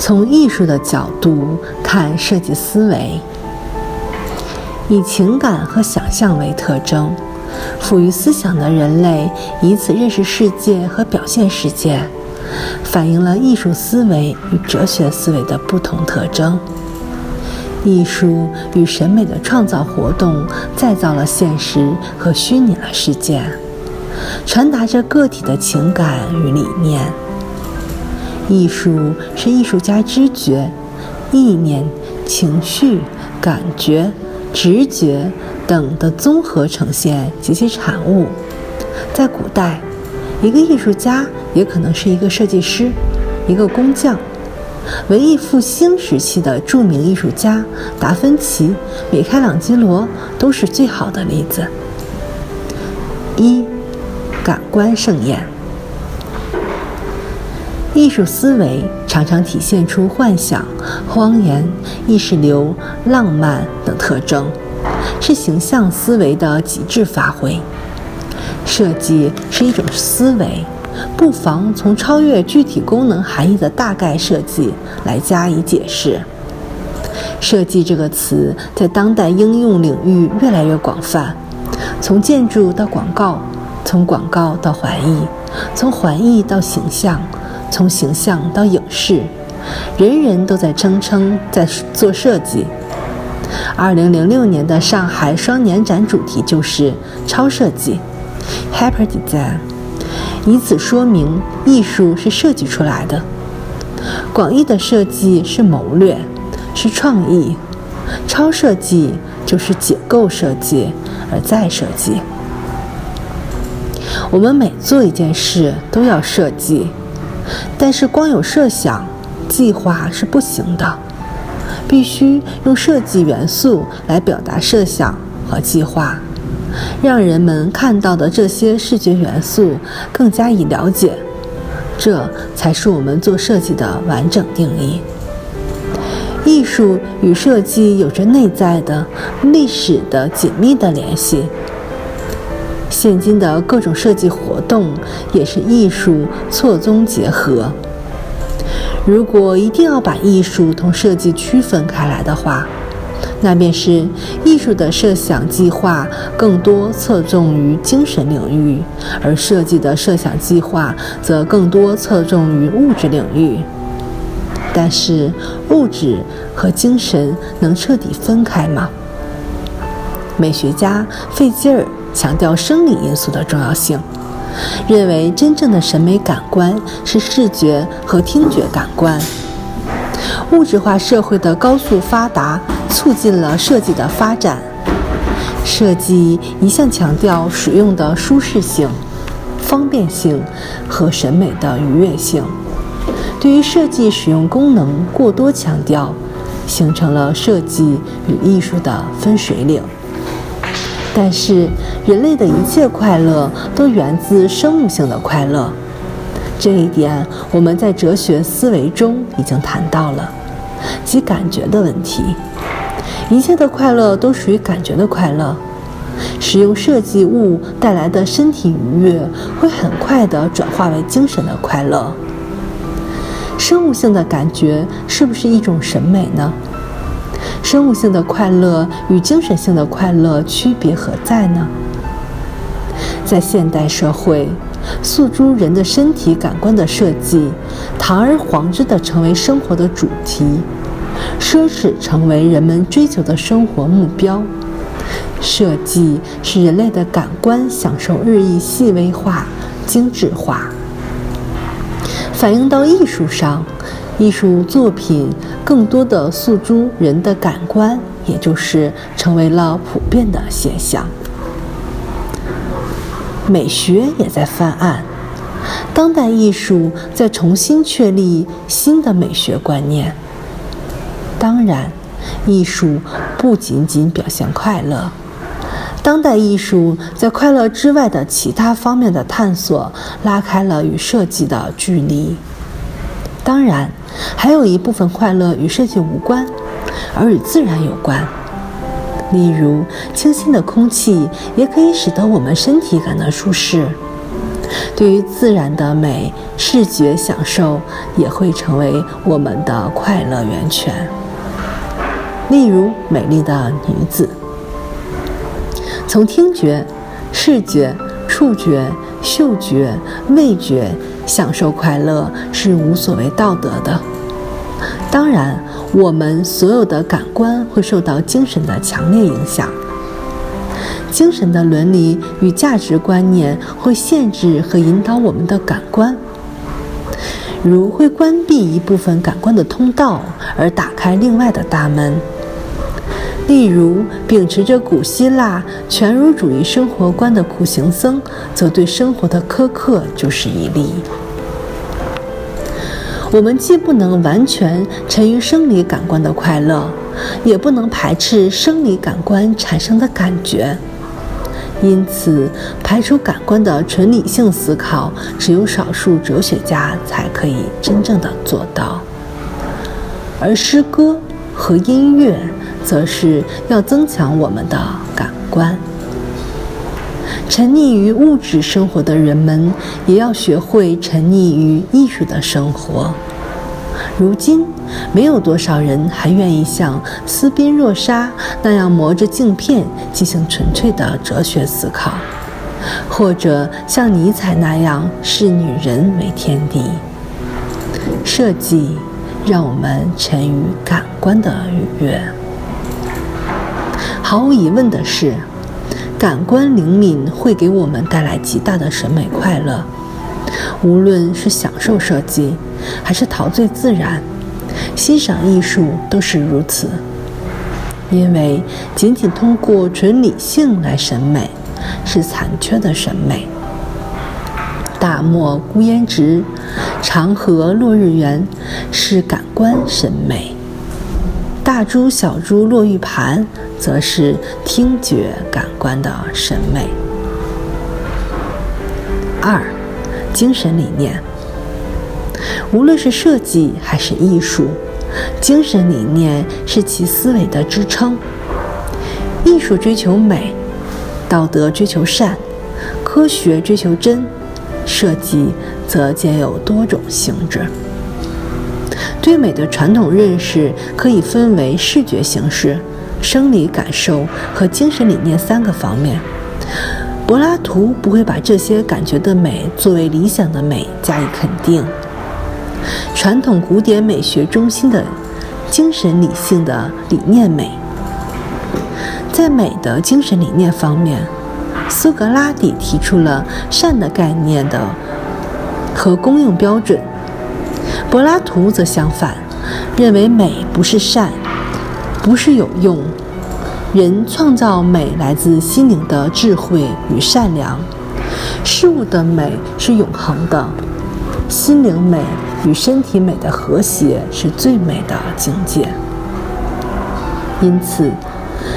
从艺术的角度看设计思维，以情感和想象为特征，富于思想的人类以此认识世界和表现世界，反映了艺术思维与哲学思维的不同特征。艺术与审美的创造活动再造了现实和虚拟了世界，传达着个体的情感与理念。艺术是艺术家知觉、意念、情绪、感觉、直觉等的综合呈现及其产物。在古代，一个艺术家也可能是一个设计师、一个工匠。文艺复兴时期的著名艺术家达芬奇、米开朗基罗都是最好的例子。一，感官盛宴。艺术思维常常体现出幻想、荒言、意识流、浪漫等特征，是形象思维的极致发挥。设计是一种思维，不妨从超越具体功能含义的大概设计来加以解释。设计这个词在当代应用领域越来越广泛，从建筑到广告，从广告到环艺，从环艺到形象。从形象到影视，人人都在声称在做设计。二零零六年的上海双年展主题就是超设计 （Hyper Design），以此说明艺术是设计出来的。广义的设计是谋略，是创意；超设计就是解构设计而再设计。我们每做一件事都要设计。但是光有设想、计划是不行的，必须用设计元素来表达设想和计划，让人们看到的这些视觉元素更加以了解，这才是我们做设计的完整定义。艺术与设计有着内在的、历史的紧密的联系。现今的各种设计活动也是艺术错综结合。如果一定要把艺术同设计区分开来的话，那便是艺术的设想计划更多侧重于精神领域，而设计的设想计划则更多侧重于物质领域。但是，物质和精神能彻底分开吗？美学家费吉尔。强调生理因素的重要性，认为真正的审美感官是视觉和听觉感官。物质化社会的高速发达促进了设计的发展，设计一向强调使用的舒适性、方便性和审美的愉悦性。对于设计使用功能过多强调，形成了设计与艺术的分水岭。但是，人类的一切快乐都源自生物性的快乐，这一点我们在哲学思维中已经谈到了，即感觉的问题。一切的快乐都属于感觉的快乐，使用设计物带来的身体愉悦会很快地转化为精神的快乐。生物性的感觉是不是一种审美呢？生物性的快乐与精神性的快乐区别何在呢？在现代社会，诉诸人的身体感官的设计，堂而皇之的成为生活的主题，奢侈成为人们追求的生活目标。设计使人类的感官享受日益细微化、精致化，反映到艺术上。艺术作品更多的诉诸人的感官，也就是成为了普遍的现象。美学也在翻案，当代艺术在重新确立新的美学观念。当然，艺术不仅仅表现快乐，当代艺术在快乐之外的其他方面的探索，拉开了与设计的距离。当然，还有一部分快乐与设计无关，而与自然有关。例如，清新的空气也可以使得我们身体感到舒适。对于自然的美，视觉享受也会成为我们的快乐源泉。例如，美丽的女子，从听觉、视觉、触觉、嗅觉、味觉享受快乐是无所谓道德的。当然，我们所有的感官会受到精神的强烈影响，精神的伦理与价值观念会限制和引导我们的感官，如会关闭一部分感官的通道，而打开另外的大门。例如，秉持着古希腊全儒主义生活观的苦行僧，则对生活的苛刻就是一例。我们既不能完全沉于生理感官的快乐，也不能排斥生理感官产生的感觉。因此，排除感官的纯理性思考，只有少数哲学家才可以真正的做到。而诗歌和音乐。则是要增强我们的感官。沉溺于物质生活的人们，也要学会沉溺于艺术的生活。如今，没有多少人还愿意像斯宾诺莎那样磨着镜片进行纯粹的哲学思考，或者像尼采那样视女人为天地。设计让我们沉于感官的愉悦。毫无疑问的是，感官灵敏会给我们带来极大的审美快乐。无论是享受设计，还是陶醉自然，欣赏艺术都是如此。因为仅仅通过纯理性来审美，是残缺的审美。大漠孤烟直，长河落日圆，是感官审美。大珠小珠落玉盘。则是听觉感官的审美。二，精神理念。无论是设计还是艺术，精神理念是其思维的支撑。艺术追求美，道德追求善，科学追求真，设计则兼有多种性质。对美的传统认识可以分为视觉形式。生理感受和精神理念三个方面，柏拉图不会把这些感觉的美作为理想的美加以肯定。传统古典美学中心的精神理性的理念美，在美的精神理念方面，苏格拉底提出了善的概念的和公用标准，柏拉图则相反，认为美不是善。不是有用，人创造美来自心灵的智慧与善良，事物的美是永恒的，心灵美与身体美的和谐是最美的境界。因此，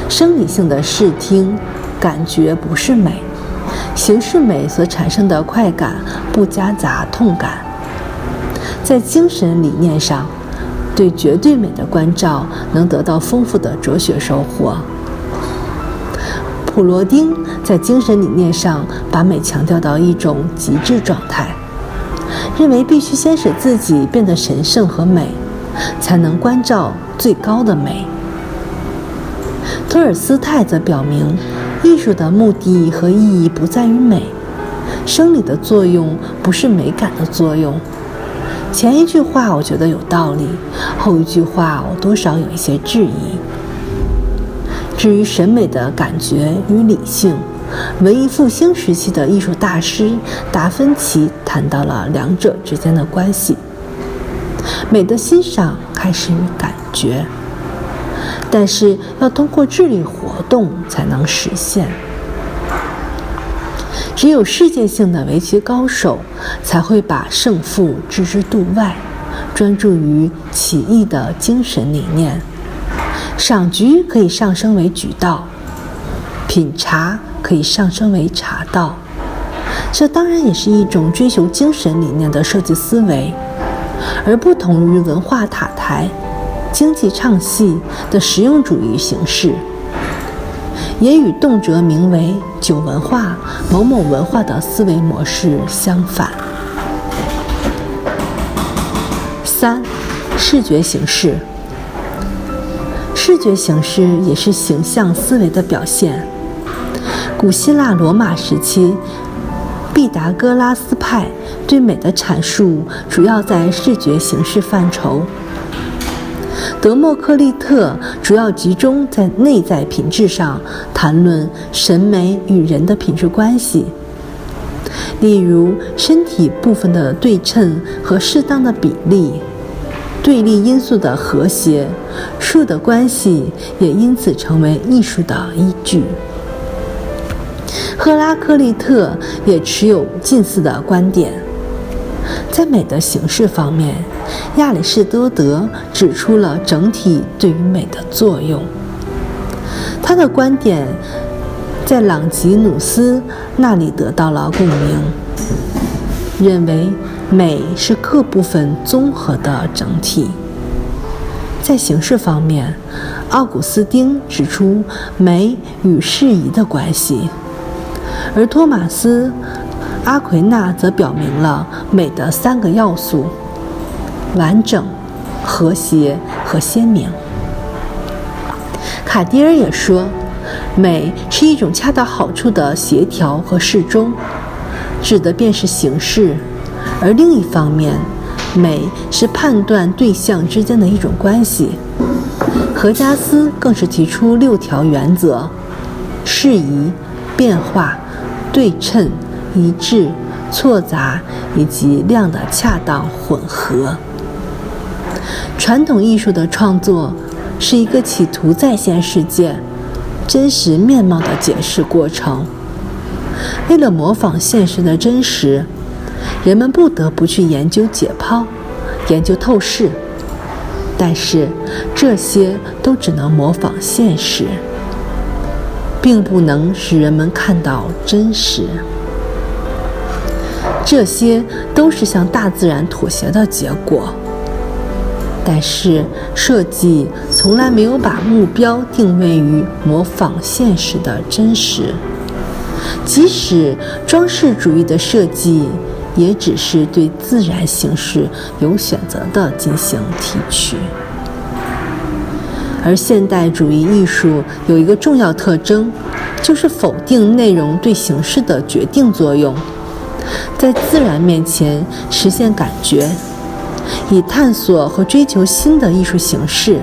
生理性的视听感觉不是美，形式美所产生的快感不夹杂痛感，在精神理念上。对绝对美的关照，能得到丰富的哲学收获。普罗丁在精神理念上把美强调到一种极致状态，认为必须先使自己变得神圣和美，才能关照最高的美。托尔斯泰则表明，艺术的目的和意义不在于美，生理的作用不是美感的作用。前一句话我觉得有道理，后一句话我多少有一些质疑。至于审美的感觉与理性，文艺复兴时期的艺术大师达芬奇谈到了两者之间的关系。美的欣赏开始于感觉，但是要通过智力活动才能实现。只有世界性的围棋高手才会把胜负置之度外，专注于棋艺的精神理念。赏菊可以上升为菊道，品茶可以上升为茶道。这当然也是一种追求精神理念的设计思维，而不同于文化塔台、经济唱戏的实用主义形式。也与动辄名为“酒文化”、“某某文化”的思维模式相反。三、视觉形式。视觉形式也是形象思维的表现。古希腊罗马时期，毕达哥拉斯派对美的阐述主要在视觉形式范畴。德谟克利特主要集中在内在品质上谈论审美与人的品质关系，例如身体部分的对称和适当的比例，对立因素的和谐，数的关系也因此成为艺术的依据。赫拉克利特也持有近似的观点，在美的形式方面。亚里士多德指出了整体对于美的作用。他的观点在朗吉努斯那里得到了共鸣，认为美是各部分综合的整体。在形式方面，奥古斯丁指出美与适宜的关系，而托马斯·阿奎那则表明了美的三个要素。完整、和谐和鲜明。卡迪尔也说，美是一种恰到好处的协调和适中，指的便是形式；而另一方面，美是判断对象之间的一种关系。何加斯更是提出六条原则：适宜、变化、对称、一致、错杂以及量的恰当混合。传统艺术的创作是一个企图再现世界真实面貌的解释过程。为了模仿现实的真实，人们不得不去研究解剖、研究透视，但是这些都只能模仿现实，并不能使人们看到真实。这些都是向大自然妥协的结果。但是，设计从来没有把目标定位于模仿现实的真实。即使装饰主义的设计，也只是对自然形式有选择的进行提取。而现代主义艺术有一个重要特征，就是否定内容对形式的决定作用，在自然面前实现感觉。以探索和追求新的艺术形式，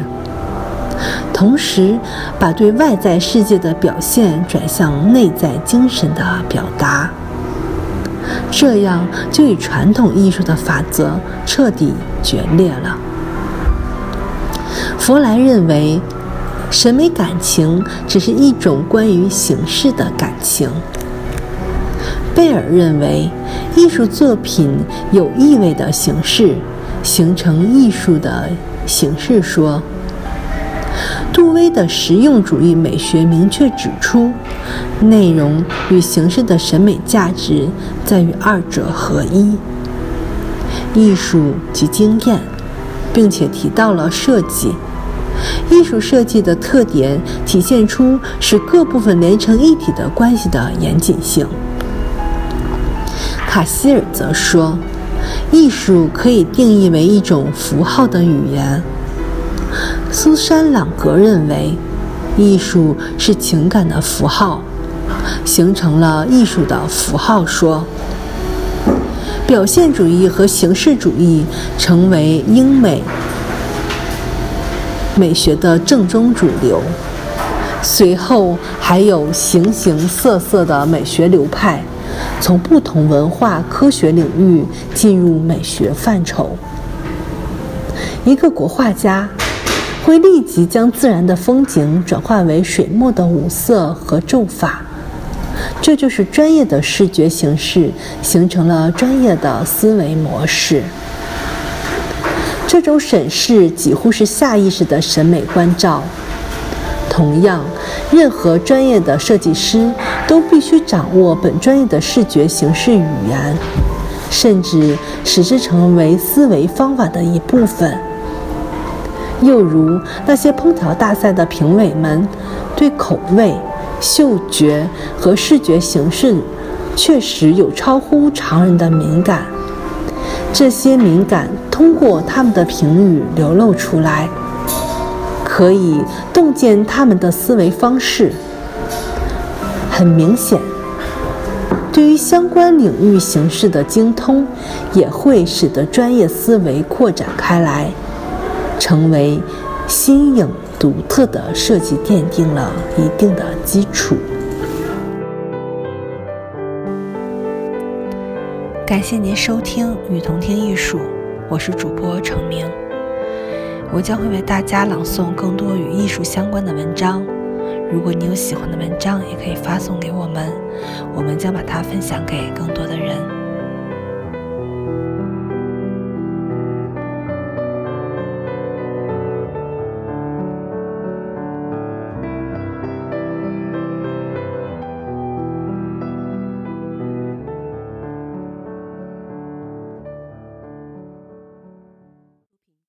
同时把对外在世界的表现转向内在精神的表达，这样就与传统艺术的法则彻底决裂了。弗莱认为，审美感情只是一种关于形式的感情；贝尔认为，艺术作品有意味的形式。形成艺术的形式说，杜威的实用主义美学明确指出，内容与形式的审美价值在于二者合一，艺术及经验，并且提到了设计。艺术设计的特点体现出使各部分连成一体的关系的严谨性。卡希尔则说。艺术可以定义为一种符号的语言。苏珊·朗格认为，艺术是情感的符号，形成了艺术的符号说。表现主义和形式主义成为英美美学的正宗主流。随后还有形形色色的美学流派。从不同文化科学领域进入美学范畴。一个国画家会立即将自然的风景转化为水墨的五色和皱法，这就是专业的视觉形式形成了专业的思维模式。这种审视几乎是下意识的审美关照。同样，任何专业的设计师都必须掌握本专业的视觉形式语言，甚至使之成为思维方法的一部分。又如那些烹调大赛的评委们，对口味、嗅觉和视觉形式确实有超乎常人的敏感。这些敏感通过他们的评语流露出来，可以洞见他们的思维方式。很明显，对于相关领域形式的精通，也会使得专业思维扩展开来，成为新颖独特的设计奠定了一定的基础。感谢您收听《雨桐听艺术》，我是主播程明。我将会为大家朗诵更多与艺术相关的文章。如果你有喜欢的文章，也可以发送给我们，我们将把它分享给更多的人。